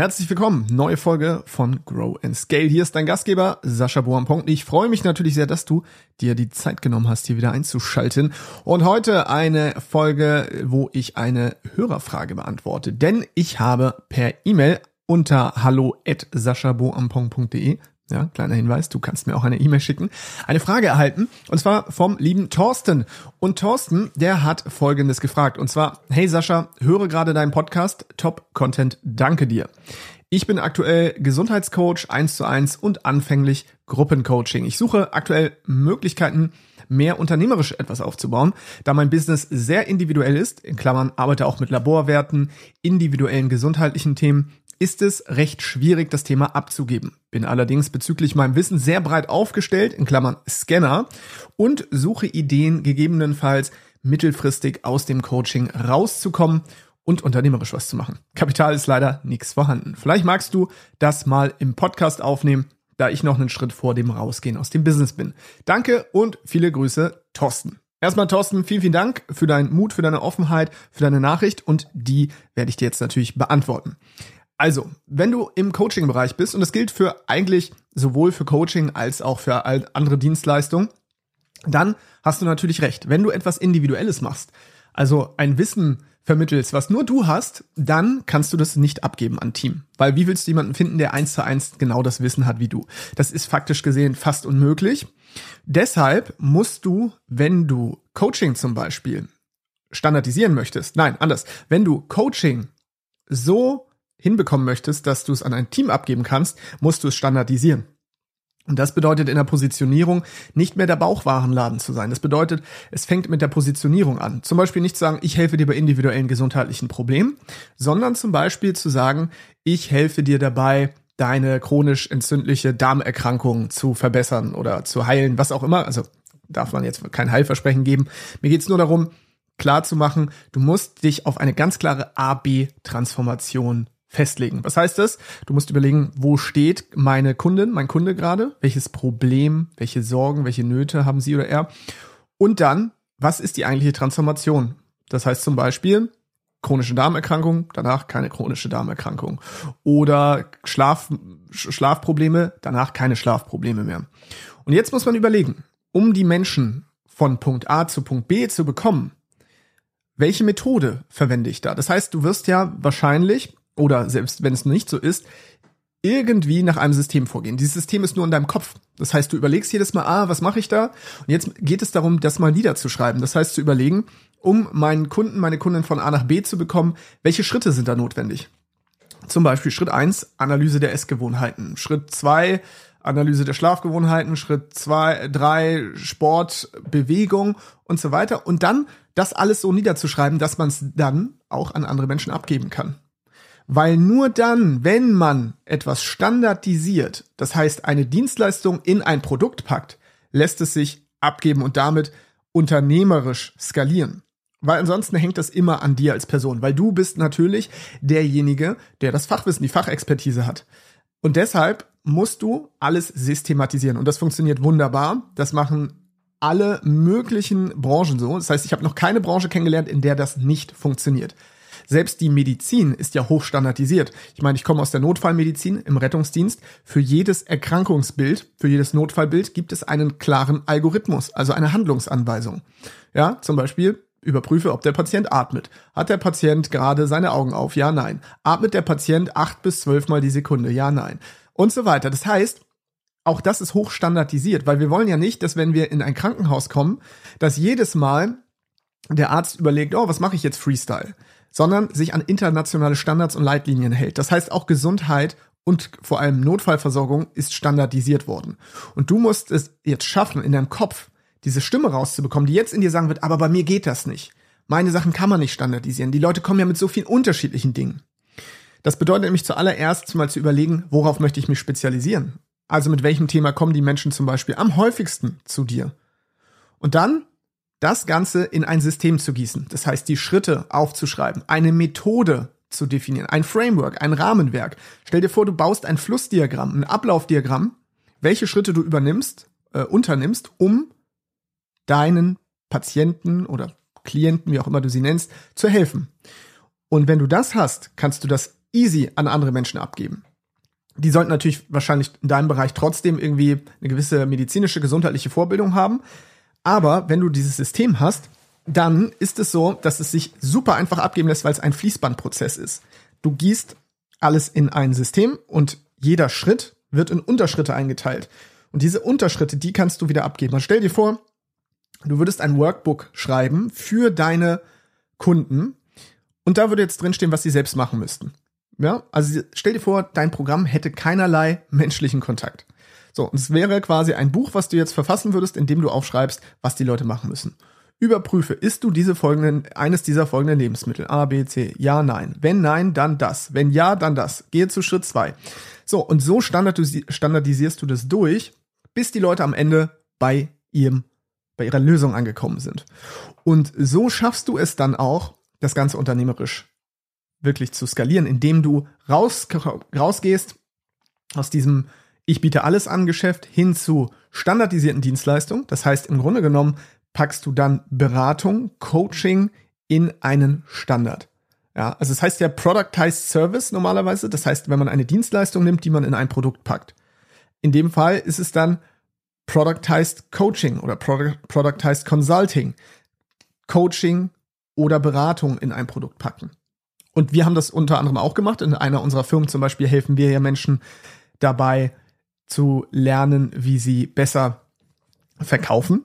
Herzlich willkommen, neue Folge von Grow and Scale. Hier ist dein Gastgeber Sascha Boham. Ich freue mich natürlich sehr, dass du dir die Zeit genommen hast, hier wieder einzuschalten. Und heute eine Folge, wo ich eine Hörerfrage beantworte. Denn ich habe per E-Mail unter hallo at saschaboampong.de ja, kleiner Hinweis, du kannst mir auch eine E-Mail schicken, eine Frage erhalten, und zwar vom lieben Thorsten. Und Thorsten, der hat Folgendes gefragt, und zwar, hey Sascha, höre gerade deinen Podcast, Top Content, danke dir. Ich bin aktuell Gesundheitscoach 1 zu 1 und anfänglich Gruppencoaching. Ich suche aktuell Möglichkeiten, mehr unternehmerisch etwas aufzubauen, da mein Business sehr individuell ist, in Klammern arbeite auch mit Laborwerten, individuellen gesundheitlichen Themen ist es recht schwierig, das Thema abzugeben. Bin allerdings bezüglich meinem Wissen sehr breit aufgestellt, in Klammern Scanner, und suche Ideen, gegebenenfalls mittelfristig aus dem Coaching rauszukommen und unternehmerisch was zu machen. Kapital ist leider nichts vorhanden. Vielleicht magst du das mal im Podcast aufnehmen, da ich noch einen Schritt vor dem Rausgehen aus dem Business bin. Danke und viele Grüße, Thorsten. Erstmal, Thorsten, vielen, vielen Dank für deinen Mut, für deine Offenheit, für deine Nachricht und die werde ich dir jetzt natürlich beantworten. Also, wenn du im Coaching-Bereich bist, und das gilt für eigentlich sowohl für Coaching als auch für andere Dienstleistungen, dann hast du natürlich recht. Wenn du etwas Individuelles machst, also ein Wissen vermittelst, was nur du hast, dann kannst du das nicht abgeben an Team. Weil wie willst du jemanden finden, der eins zu eins genau das Wissen hat wie du? Das ist faktisch gesehen fast unmöglich. Deshalb musst du, wenn du Coaching zum Beispiel standardisieren möchtest, nein, anders, wenn du Coaching so hinbekommen möchtest, dass du es an ein Team abgeben kannst, musst du es standardisieren. Und das bedeutet in der Positionierung nicht mehr der Bauchwarenladen zu sein. Das bedeutet, es fängt mit der Positionierung an. Zum Beispiel nicht zu sagen, ich helfe dir bei individuellen gesundheitlichen Problemen, sondern zum Beispiel zu sagen, ich helfe dir dabei, deine chronisch entzündliche Darmerkrankung zu verbessern oder zu heilen, was auch immer. Also darf man jetzt kein Heilversprechen geben. Mir geht's nur darum, klar zu machen, du musst dich auf eine ganz klare A-B-Transformation festlegen. Was heißt das? Du musst überlegen, wo steht meine Kundin, mein Kunde gerade? Welches Problem, welche Sorgen, welche Nöte haben sie oder er? Und dann, was ist die eigentliche Transformation? Das heißt zum Beispiel, chronische Darmerkrankung, danach keine chronische Darmerkrankung. Oder Schlaf, Schlafprobleme, danach keine Schlafprobleme mehr. Und jetzt muss man überlegen, um die Menschen von Punkt A zu Punkt B zu bekommen, welche Methode verwende ich da? Das heißt, du wirst ja wahrscheinlich oder selbst wenn es nicht so ist, irgendwie nach einem System vorgehen. Dieses System ist nur in deinem Kopf. Das heißt, du überlegst jedes Mal, ah, was mache ich da? Und jetzt geht es darum, das mal niederzuschreiben. Das heißt, zu überlegen, um meinen Kunden, meine Kundin von A nach B zu bekommen, welche Schritte sind da notwendig? Zum Beispiel Schritt eins Analyse der Essgewohnheiten. Schritt zwei Analyse der Schlafgewohnheiten. Schritt zwei drei Sport, Bewegung und so weiter. Und dann das alles so niederzuschreiben, dass man es dann auch an andere Menschen abgeben kann. Weil nur dann, wenn man etwas standardisiert, das heißt eine Dienstleistung in ein Produkt packt, lässt es sich abgeben und damit unternehmerisch skalieren. Weil ansonsten hängt das immer an dir als Person, weil du bist natürlich derjenige, der das Fachwissen, die Fachexpertise hat. Und deshalb musst du alles systematisieren. Und das funktioniert wunderbar. Das machen alle möglichen Branchen so. Das heißt, ich habe noch keine Branche kennengelernt, in der das nicht funktioniert. Selbst die Medizin ist ja hochstandardisiert. Ich meine, ich komme aus der Notfallmedizin im Rettungsdienst. Für jedes Erkrankungsbild, für jedes Notfallbild gibt es einen klaren Algorithmus, also eine Handlungsanweisung. Ja, zum Beispiel überprüfe, ob der Patient atmet. Hat der Patient gerade seine Augen auf? Ja, nein. Atmet der Patient acht bis zwölf Mal die Sekunde? Ja, nein. Und so weiter. Das heißt, auch das ist hochstandardisiert, weil wir wollen ja nicht, dass wenn wir in ein Krankenhaus kommen, dass jedes Mal der Arzt überlegt, oh, was mache ich jetzt Freestyle? Sondern sich an internationale Standards und Leitlinien hält. Das heißt, auch Gesundheit und vor allem Notfallversorgung ist standardisiert worden. Und du musst es jetzt schaffen, in deinem Kopf diese Stimme rauszubekommen, die jetzt in dir sagen wird, aber bei mir geht das nicht. Meine Sachen kann man nicht standardisieren. Die Leute kommen ja mit so vielen unterschiedlichen Dingen. Das bedeutet nämlich zuallererst mal zu überlegen, worauf möchte ich mich spezialisieren? Also mit welchem Thema kommen die Menschen zum Beispiel am häufigsten zu dir? Und dann das Ganze in ein System zu gießen. Das heißt, die Schritte aufzuschreiben, eine Methode zu definieren, ein Framework, ein Rahmenwerk. Stell dir vor, du baust ein Flussdiagramm, ein Ablaufdiagramm, welche Schritte du übernimmst, äh, unternimmst, um deinen Patienten oder Klienten, wie auch immer du sie nennst, zu helfen. Und wenn du das hast, kannst du das easy an andere Menschen abgeben. Die sollten natürlich wahrscheinlich in deinem Bereich trotzdem irgendwie eine gewisse medizinische, gesundheitliche Vorbildung haben. Aber wenn du dieses System hast, dann ist es so, dass es sich super einfach abgeben lässt, weil es ein Fließbandprozess ist. Du gießt alles in ein System und jeder Schritt wird in Unterschritte eingeteilt. Und diese Unterschritte, die kannst du wieder abgeben. Also stell dir vor, du würdest ein Workbook schreiben für deine Kunden und da würde jetzt drinstehen, was sie selbst machen müssten. Ja, also stell dir vor, dein Programm hätte keinerlei menschlichen Kontakt. So, und es wäre quasi ein Buch, was du jetzt verfassen würdest, in dem du aufschreibst, was die Leute machen müssen. Überprüfe, isst du diese folgenden, eines dieser folgenden Lebensmittel? A, B, C. Ja, nein. Wenn nein, dann das. Wenn ja, dann das. Gehe zu Schritt zwei. So, und so standardisierst du das durch, bis die Leute am Ende bei ihrem, bei ihrer Lösung angekommen sind. Und so schaffst du es dann auch, das Ganze unternehmerisch wirklich zu skalieren, indem du raus, rausgehst aus diesem ich biete alles an Geschäft hin zu standardisierten Dienstleistungen. Das heißt, im Grunde genommen packst du dann Beratung, Coaching in einen Standard. Ja, also es das heißt ja Productized Service normalerweise. Das heißt, wenn man eine Dienstleistung nimmt, die man in ein Produkt packt. In dem Fall ist es dann Productized Coaching oder Product, Productized Consulting. Coaching oder Beratung in ein Produkt packen. Und wir haben das unter anderem auch gemacht. In einer unserer Firmen zum Beispiel helfen wir ja Menschen dabei zu lernen, wie sie besser verkaufen.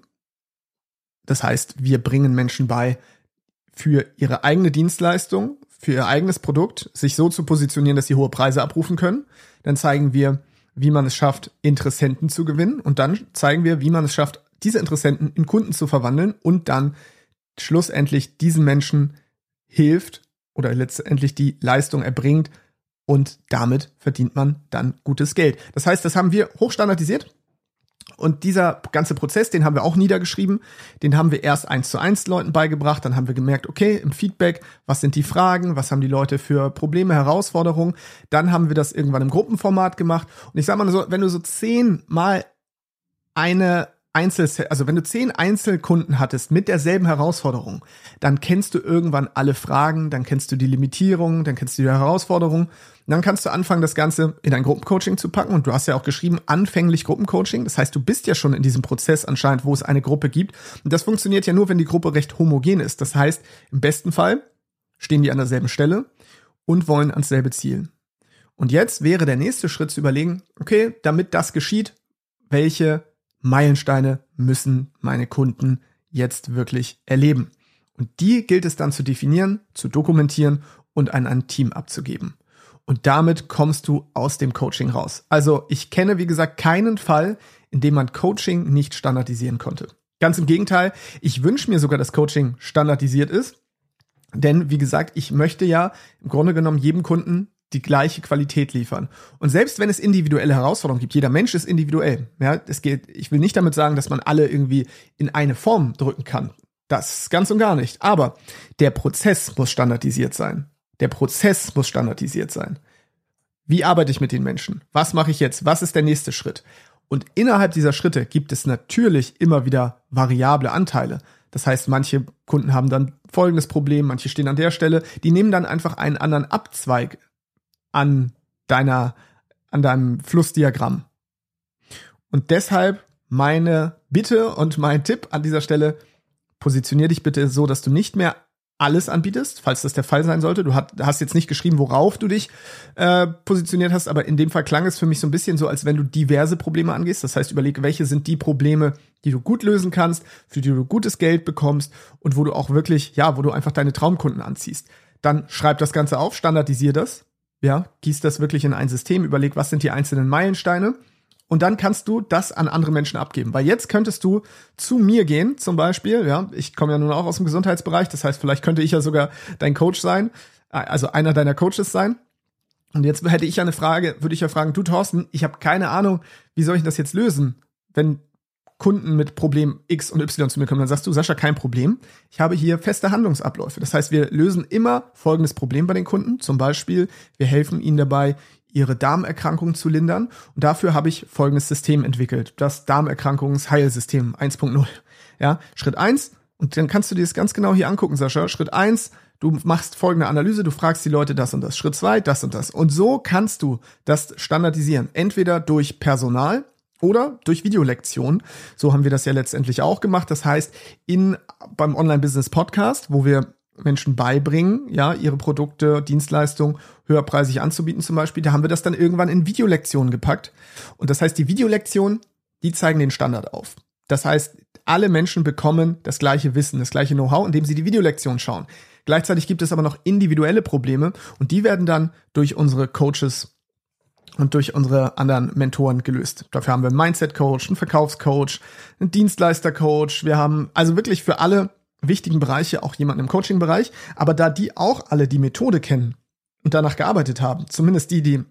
Das heißt, wir bringen Menschen bei, für ihre eigene Dienstleistung, für ihr eigenes Produkt, sich so zu positionieren, dass sie hohe Preise abrufen können. Dann zeigen wir, wie man es schafft, Interessenten zu gewinnen. Und dann zeigen wir, wie man es schafft, diese Interessenten in Kunden zu verwandeln und dann schlussendlich diesen Menschen hilft oder letztendlich die Leistung erbringt und damit verdient man dann gutes Geld. Das heißt, das haben wir hochstandardisiert. Und dieser ganze Prozess, den haben wir auch niedergeschrieben, den haben wir erst eins zu eins Leuten beigebracht, dann haben wir gemerkt, okay, im Feedback, was sind die Fragen, was haben die Leute für Probleme, Herausforderungen, dann haben wir das irgendwann im Gruppenformat gemacht. Und ich sag mal so, wenn du so zehnmal eine Einzel, also wenn du zehn Einzelkunden hattest mit derselben Herausforderung, dann kennst du irgendwann alle Fragen, dann kennst du die Limitierungen, dann kennst du die Herausforderungen. Dann kannst du anfangen, das Ganze in ein Gruppencoaching zu packen. Und du hast ja auch geschrieben, anfänglich Gruppencoaching. Das heißt, du bist ja schon in diesem Prozess anscheinend, wo es eine Gruppe gibt. Und das funktioniert ja nur, wenn die Gruppe recht homogen ist. Das heißt, im besten Fall stehen die an derselben Stelle und wollen ans selbe Ziel. Und jetzt wäre der nächste Schritt zu überlegen, okay, damit das geschieht, welche Meilensteine müssen meine Kunden jetzt wirklich erleben. Und die gilt es dann zu definieren, zu dokumentieren und an ein Team abzugeben. Und damit kommst du aus dem Coaching raus. Also ich kenne, wie gesagt, keinen Fall, in dem man Coaching nicht standardisieren konnte. Ganz im Gegenteil, ich wünsche mir sogar, dass Coaching standardisiert ist. Denn, wie gesagt, ich möchte ja im Grunde genommen jedem Kunden die gleiche Qualität liefern. Und selbst wenn es individuelle Herausforderungen gibt, jeder Mensch ist individuell. Ja, es geht, ich will nicht damit sagen, dass man alle irgendwie in eine Form drücken kann. Das ganz und gar nicht. Aber der Prozess muss standardisiert sein. Der Prozess muss standardisiert sein. Wie arbeite ich mit den Menschen? Was mache ich jetzt? Was ist der nächste Schritt? Und innerhalb dieser Schritte gibt es natürlich immer wieder variable Anteile. Das heißt, manche Kunden haben dann folgendes Problem, manche stehen an der Stelle, die nehmen dann einfach einen anderen Abzweig an deiner, an deinem Flussdiagramm. Und deshalb meine Bitte und mein Tipp an dieser Stelle, positionier dich bitte so, dass du nicht mehr alles anbietest, falls das der Fall sein sollte. Du hast jetzt nicht geschrieben, worauf du dich äh, positioniert hast, aber in dem Fall klang es für mich so ein bisschen so, als wenn du diverse Probleme angehst. Das heißt, überleg, welche sind die Probleme, die du gut lösen kannst, für die du gutes Geld bekommst und wo du auch wirklich, ja, wo du einfach deine Traumkunden anziehst. Dann schreib das Ganze auf, standardisier das ja, gieß das wirklich in ein System, überleg, was sind die einzelnen Meilensteine und dann kannst du das an andere Menschen abgeben. Weil jetzt könntest du zu mir gehen, zum Beispiel, ja, ich komme ja nun auch aus dem Gesundheitsbereich, das heißt, vielleicht könnte ich ja sogar dein Coach sein, äh, also einer deiner Coaches sein. Und jetzt hätte ich ja eine Frage, würde ich ja fragen, du Thorsten, ich habe keine Ahnung, wie soll ich das jetzt lösen, wenn Kunden mit Problem X und Y zu mir kommen, dann sagst du, Sascha, kein Problem. Ich habe hier feste Handlungsabläufe. Das heißt, wir lösen immer folgendes Problem bei den Kunden. Zum Beispiel, wir helfen ihnen dabei, ihre Darmerkrankungen zu lindern. Und dafür habe ich folgendes System entwickelt. Das Darmerkrankungsheilsystem 1.0. Ja, Schritt eins und dann kannst du dir das ganz genau hier angucken, Sascha. Schritt eins du machst folgende Analyse, du fragst die Leute das und das, Schritt zwei, das und das. Und so kannst du das standardisieren. Entweder durch Personal, oder durch Videolektionen. So haben wir das ja letztendlich auch gemacht. Das heißt, in, beim Online-Business Podcast, wo wir Menschen beibringen, ja, ihre Produkte, Dienstleistungen höherpreisig anzubieten zum Beispiel, da haben wir das dann irgendwann in Videolektionen gepackt. Und das heißt, die Videolektionen, die zeigen den Standard auf. Das heißt, alle Menschen bekommen das gleiche Wissen, das gleiche Know-how, indem sie die Videolektion schauen. Gleichzeitig gibt es aber noch individuelle Probleme und die werden dann durch unsere Coaches und durch unsere anderen Mentoren gelöst. Dafür haben wir einen Mindset-Coach, einen Verkaufscoach, einen Dienstleister-Coach. Wir haben also wirklich für alle wichtigen Bereiche auch jemanden im Coaching-Bereich. Aber da die auch alle die Methode kennen und danach gearbeitet haben, zumindest die, die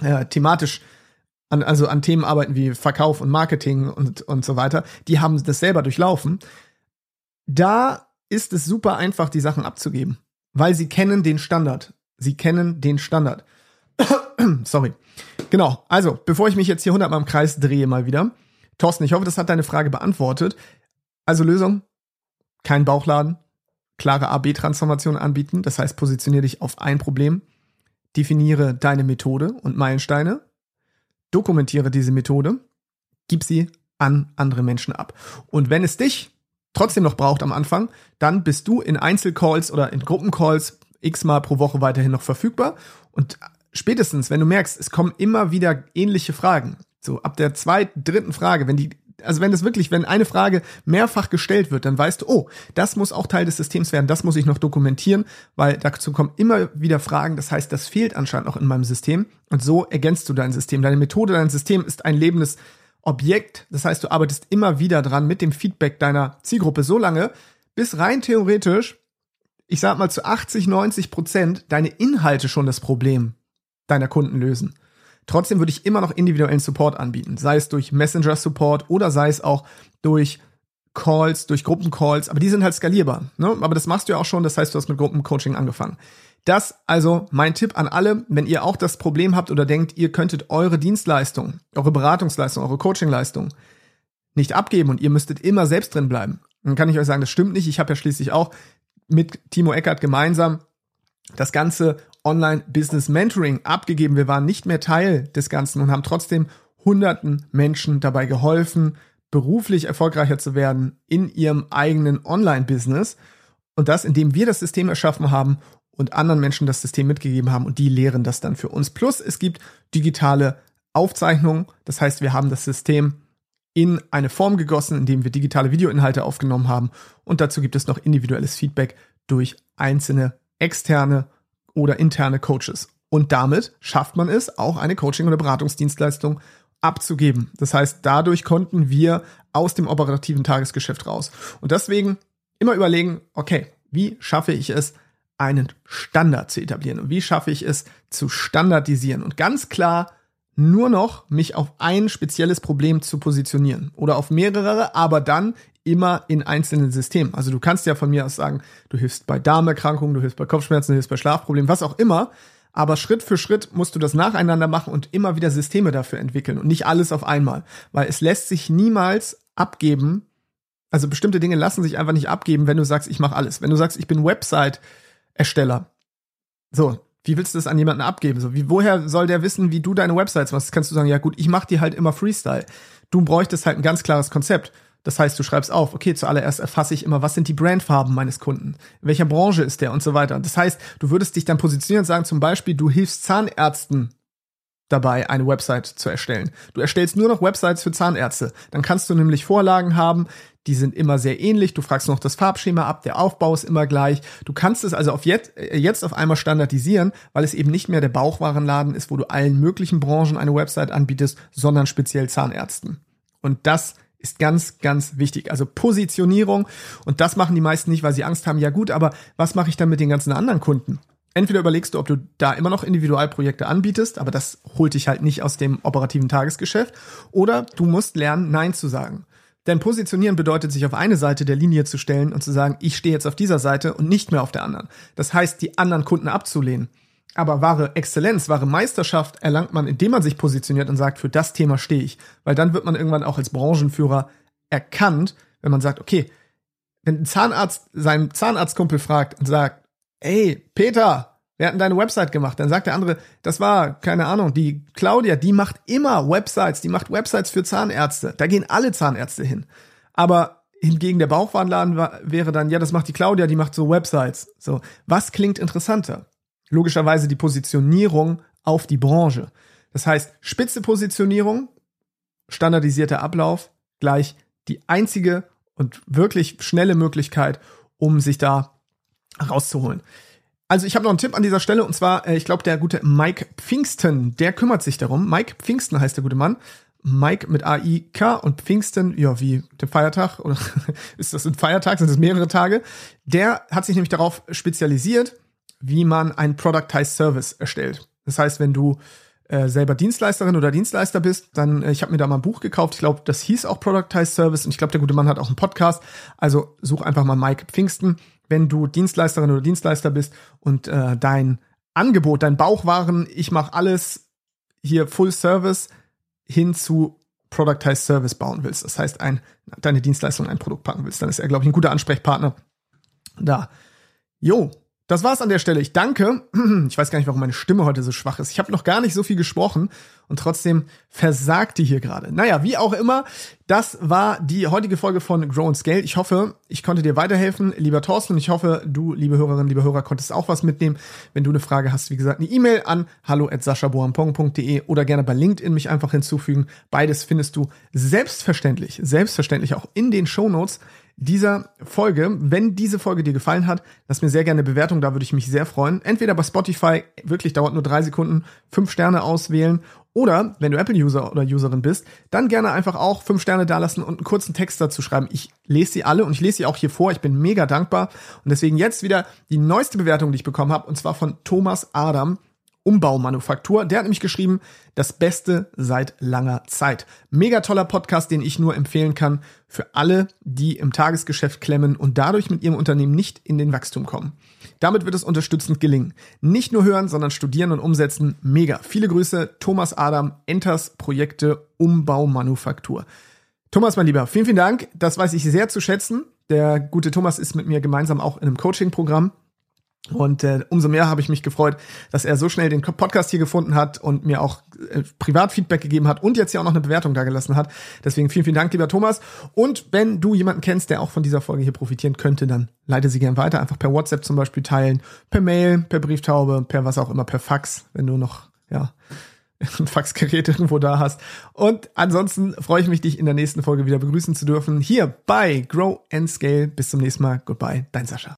äh, thematisch an, also an Themen arbeiten wie Verkauf und Marketing und, und so weiter, die haben das selber durchlaufen. Da ist es super einfach, die Sachen abzugeben, weil sie kennen den Standard. Sie kennen den Standard. Sorry. Genau. Also, bevor ich mich jetzt hier hundertmal im Kreis drehe mal wieder. Thorsten, ich hoffe, das hat deine Frage beantwortet. Also Lösung, kein Bauchladen, klare AB-Transformation anbieten. Das heißt, positioniere dich auf ein Problem, definiere deine Methode und Meilensteine, dokumentiere diese Methode, gib sie an andere Menschen ab. Und wenn es dich trotzdem noch braucht am Anfang, dann bist du in Einzelcalls oder in Gruppencalls x-mal pro Woche weiterhin noch verfügbar. Und spätestens, wenn du merkst, es kommen immer wieder ähnliche Fragen, so ab der zweiten, dritten Frage, wenn die also wenn es wirklich, wenn eine Frage mehrfach gestellt wird, dann weißt du, oh, das muss auch Teil des Systems werden, das muss ich noch dokumentieren, weil dazu kommen immer wieder Fragen. Das heißt, das fehlt anscheinend noch in meinem System. Und so ergänzt du dein System. Deine Methode, dein System ist ein lebendes Objekt. Das heißt, du arbeitest immer wieder dran mit dem Feedback deiner Zielgruppe so lange, bis rein theoretisch, ich sag mal zu 80, 90 Prozent deine Inhalte schon das Problem deiner Kunden lösen. Trotzdem würde ich immer noch individuellen Support anbieten, sei es durch Messenger-Support oder sei es auch durch Calls, durch Gruppencalls, aber die sind halt skalierbar. Ne? Aber das machst du ja auch schon, das heißt, du hast mit Gruppencoaching angefangen. Das also mein Tipp an alle, wenn ihr auch das Problem habt oder denkt, ihr könntet eure Dienstleistung, eure Beratungsleistung, eure Coachingleistung nicht abgeben und ihr müsstet immer selbst drin bleiben. Dann kann ich euch sagen, das stimmt nicht. Ich habe ja schließlich auch mit Timo Eckert gemeinsam das ganze Online-Business-Mentoring abgegeben. Wir waren nicht mehr Teil des Ganzen und haben trotzdem hunderten Menschen dabei geholfen, beruflich erfolgreicher zu werden in ihrem eigenen Online-Business. Und das, indem wir das System erschaffen haben und anderen Menschen das System mitgegeben haben und die lehren das dann für uns. Plus es gibt digitale Aufzeichnungen. Das heißt, wir haben das System in eine Form gegossen, indem wir digitale Videoinhalte aufgenommen haben. Und dazu gibt es noch individuelles Feedback durch einzelne externe oder interne Coaches. Und damit schafft man es, auch eine Coaching- oder Beratungsdienstleistung abzugeben. Das heißt, dadurch konnten wir aus dem operativen Tagesgeschäft raus. Und deswegen immer überlegen, okay, wie schaffe ich es, einen Standard zu etablieren und wie schaffe ich es zu standardisieren und ganz klar nur noch mich auf ein spezielles Problem zu positionieren oder auf mehrere, aber dann immer in einzelnen Systemen. Also du kannst ja von mir aus sagen, du hilfst bei Darmerkrankungen, du hilfst bei Kopfschmerzen, du hilfst bei Schlafproblemen, was auch immer. Aber Schritt für Schritt musst du das nacheinander machen und immer wieder Systeme dafür entwickeln und nicht alles auf einmal. Weil es lässt sich niemals abgeben. Also bestimmte Dinge lassen sich einfach nicht abgeben, wenn du sagst, ich mache alles. Wenn du sagst, ich bin Website-Ersteller. So, wie willst du das an jemanden abgeben? So, wie, woher soll der wissen, wie du deine Websites machst? Kannst du sagen, ja gut, ich mache die halt immer Freestyle. Du bräuchtest halt ein ganz klares Konzept. Das heißt, du schreibst auf, okay, zuallererst erfasse ich immer, was sind die Brandfarben meines Kunden? In welcher Branche ist der und so weiter. Das heißt, du würdest dich dann positionieren und sagen zum Beispiel, du hilfst Zahnärzten dabei, eine Website zu erstellen. Du erstellst nur noch Websites für Zahnärzte. Dann kannst du nämlich Vorlagen haben, die sind immer sehr ähnlich. Du fragst noch das Farbschema ab, der Aufbau ist immer gleich. Du kannst es also auf jetzt, äh, jetzt auf einmal standardisieren, weil es eben nicht mehr der Bauchwarenladen ist, wo du allen möglichen Branchen eine Website anbietest, sondern speziell Zahnärzten. Und das ist ganz, ganz wichtig. Also Positionierung. Und das machen die meisten nicht, weil sie Angst haben. Ja gut, aber was mache ich dann mit den ganzen anderen Kunden? Entweder überlegst du, ob du da immer noch Individualprojekte anbietest, aber das holt dich halt nicht aus dem operativen Tagesgeschäft. Oder du musst lernen, Nein zu sagen. Denn positionieren bedeutet, sich auf eine Seite der Linie zu stellen und zu sagen, ich stehe jetzt auf dieser Seite und nicht mehr auf der anderen. Das heißt, die anderen Kunden abzulehnen. Aber wahre Exzellenz, wahre Meisterschaft erlangt man, indem man sich positioniert und sagt, für das Thema stehe ich. Weil dann wird man irgendwann auch als Branchenführer erkannt, wenn man sagt, okay, wenn ein Zahnarzt seinen Zahnarztkumpel fragt und sagt, ey, Peter, wir hatten deine Website gemacht. Dann sagt der andere, das war, keine Ahnung, die Claudia, die macht immer Websites, die macht Websites für Zahnärzte. Da gehen alle Zahnärzte hin. Aber hingegen der Bauchwarenladen wäre dann, ja, das macht die Claudia, die macht so Websites. So, was klingt interessanter? Logischerweise die Positionierung auf die Branche. Das heißt, spitze Positionierung, standardisierter Ablauf, gleich die einzige und wirklich schnelle Möglichkeit, um sich da rauszuholen. Also ich habe noch einen Tipp an dieser Stelle und zwar, äh, ich glaube, der gute Mike Pfingsten, der kümmert sich darum. Mike Pfingsten heißt der gute Mann. Mike mit A-I-K und Pfingsten, ja, wie der Feiertag, oder ist das ein Feiertag, sind das mehrere Tage? Der hat sich nämlich darauf spezialisiert, wie man ein Productized Service erstellt. Das heißt, wenn du äh, selber Dienstleisterin oder Dienstleister bist, dann, äh, ich habe mir da mal ein Buch gekauft, ich glaube, das hieß auch Productized Service und ich glaube, der gute Mann hat auch einen Podcast. Also such einfach mal Mike Pfingsten, wenn du Dienstleisterin oder Dienstleister bist und äh, dein Angebot, dein Bauchwaren, ich mache alles hier Full Service hin zu Productized Service bauen willst. Das heißt, ein, deine Dienstleistung in ein Produkt packen willst, dann ist er, glaube ich, ein guter Ansprechpartner da. Jo, das war's an der Stelle. Ich danke. Ich weiß gar nicht, warum meine Stimme heute so schwach ist. Ich habe noch gar nicht so viel gesprochen und trotzdem versagt die hier gerade. Naja, wie auch immer, das war die heutige Folge von Grow and Scale. Ich hoffe, ich konnte dir weiterhelfen, lieber Thorsten. Ich hoffe, du, liebe Hörerinnen, liebe Hörer, konntest auch was mitnehmen. Wenn du eine Frage hast, wie gesagt, eine E-Mail an hallo@saschaboampong.de oder gerne bei LinkedIn mich einfach hinzufügen. Beides findest du selbstverständlich, selbstverständlich auch in den Show Notes dieser Folge. Wenn diese Folge dir gefallen hat, lass mir sehr gerne eine Bewertung, da würde ich mich sehr freuen. Entweder bei Spotify, wirklich dauert nur drei Sekunden, fünf Sterne auswählen. Oder wenn du Apple-User oder Userin bist, dann gerne einfach auch fünf Sterne dalassen und einen kurzen Text dazu schreiben. Ich lese sie alle und ich lese sie auch hier vor. Ich bin mega dankbar. Und deswegen jetzt wieder die neueste Bewertung, die ich bekommen habe, und zwar von Thomas Adam. Umbaumanufaktur. Der hat nämlich geschrieben, das Beste seit langer Zeit. Mega toller Podcast, den ich nur empfehlen kann für alle, die im Tagesgeschäft klemmen und dadurch mit ihrem Unternehmen nicht in den Wachstum kommen. Damit wird es unterstützend gelingen. Nicht nur hören, sondern studieren und umsetzen. Mega. Viele Grüße, Thomas Adam, Enters Projekte Umbaumanufaktur. Thomas, mein Lieber, vielen, vielen Dank. Das weiß ich sehr zu schätzen. Der gute Thomas ist mit mir gemeinsam auch in einem Coaching-Programm. Und äh, umso mehr habe ich mich gefreut, dass er so schnell den Podcast hier gefunden hat und mir auch äh, Privatfeedback gegeben hat und jetzt ja auch noch eine Bewertung da gelassen hat. Deswegen vielen, vielen Dank, lieber Thomas. Und wenn du jemanden kennst, der auch von dieser Folge hier profitieren könnte, dann leite sie gern weiter. Einfach per WhatsApp zum Beispiel teilen, per Mail, per Brieftaube, per was auch immer, per Fax, wenn du noch, ja, ein Faxgerät irgendwo da hast. Und ansonsten freue ich mich, dich in der nächsten Folge wieder begrüßen zu dürfen. Hier bei Grow and Scale. Bis zum nächsten Mal. Goodbye, dein Sascha.